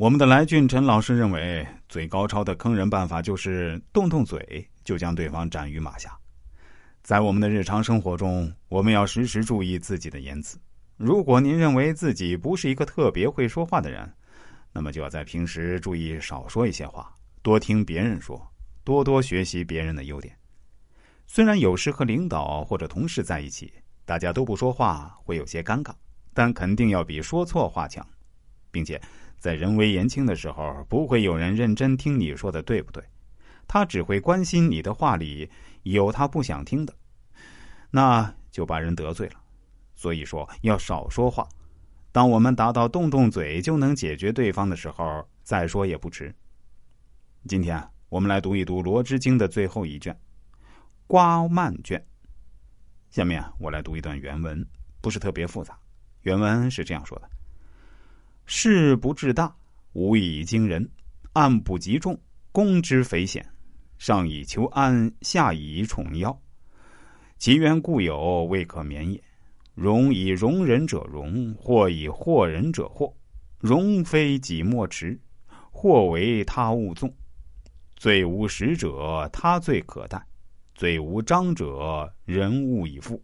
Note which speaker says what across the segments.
Speaker 1: 我们的来俊陈老师认为，最高超的坑人办法就是动动嘴就将对方斩于马下。在我们的日常生活中，我们要时时注意自己的言辞。如果您认为自己不是一个特别会说话的人，那么就要在平时注意少说一些话，多听别人说，多多学习别人的优点。虽然有时和领导或者同事在一起，大家都不说话会有些尴尬，但肯定要比说错话强，并且。在人微言轻的时候，不会有人认真听你说的对不对，他只会关心你的话里有他不想听的，那就把人得罪了。所以说要少说话。当我们达到动动嘴就能解决对方的时候，再说也不迟。今天我们来读一读《罗织经》的最后一卷《瓜蔓卷》。下面我来读一段原文，不是特别复杂。原文是这样说的。事不至大，无以惊人；案不及重，攻之匪险。上以求安，下以宠妖。其缘固有，未可免也。容以容人者容，或以惑人者惑。容非己莫持，或为他误纵。罪无实者，他罪可待；罪无章者，人物以负。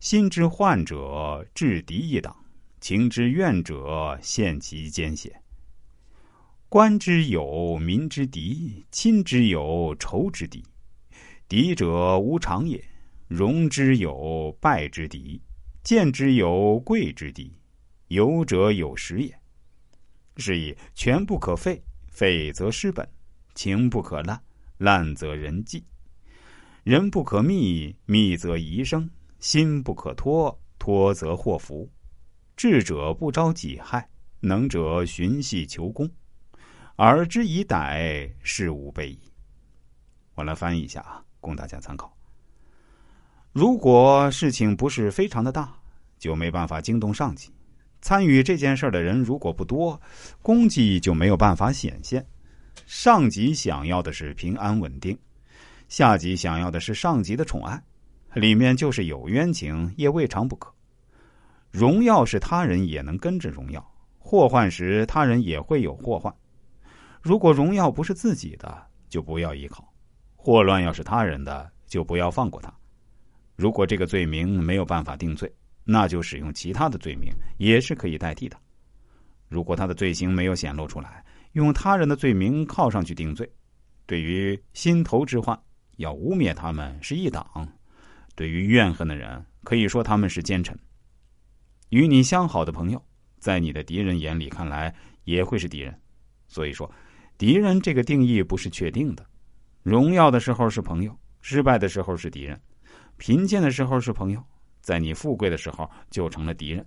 Speaker 1: 心之患者，制敌一党。情之怨者，陷其艰险。官之有民之敌，亲之有仇之敌。敌者无常也。荣之有败之敌，贱之有贵之敌。有者有时也。是以权不可废，废则失本；情不可滥，滥则人忌；人不可密，密则遗生；心不可脱，脱则祸福。智者不招己害，能者寻隙求功，而之以歹，事无备矣。我来翻译一下啊，供大家参考。如果事情不是非常的大，就没办法惊动上级。参与这件事的人如果不多，功绩就没有办法显现。上级想要的是平安稳定，下级想要的是上级的宠爱，里面就是有冤情，也未尝不可。荣耀是他人也能跟着荣耀，祸患时他人也会有祸患。如果荣耀不是自己的，就不要依靠；祸乱要是他人的，就不要放过他。如果这个罪名没有办法定罪，那就使用其他的罪名也是可以代替的。如果他的罪行没有显露出来，用他人的罪名靠上去定罪。对于心头之患，要污蔑他们是一党；对于怨恨的人，可以说他们是奸臣。与你相好的朋友，在你的敌人眼里看来也会是敌人。所以说，敌人这个定义不是确定的。荣耀的时候是朋友，失败的时候是敌人；贫贱的时候是朋友，在你富贵的时候就成了敌人。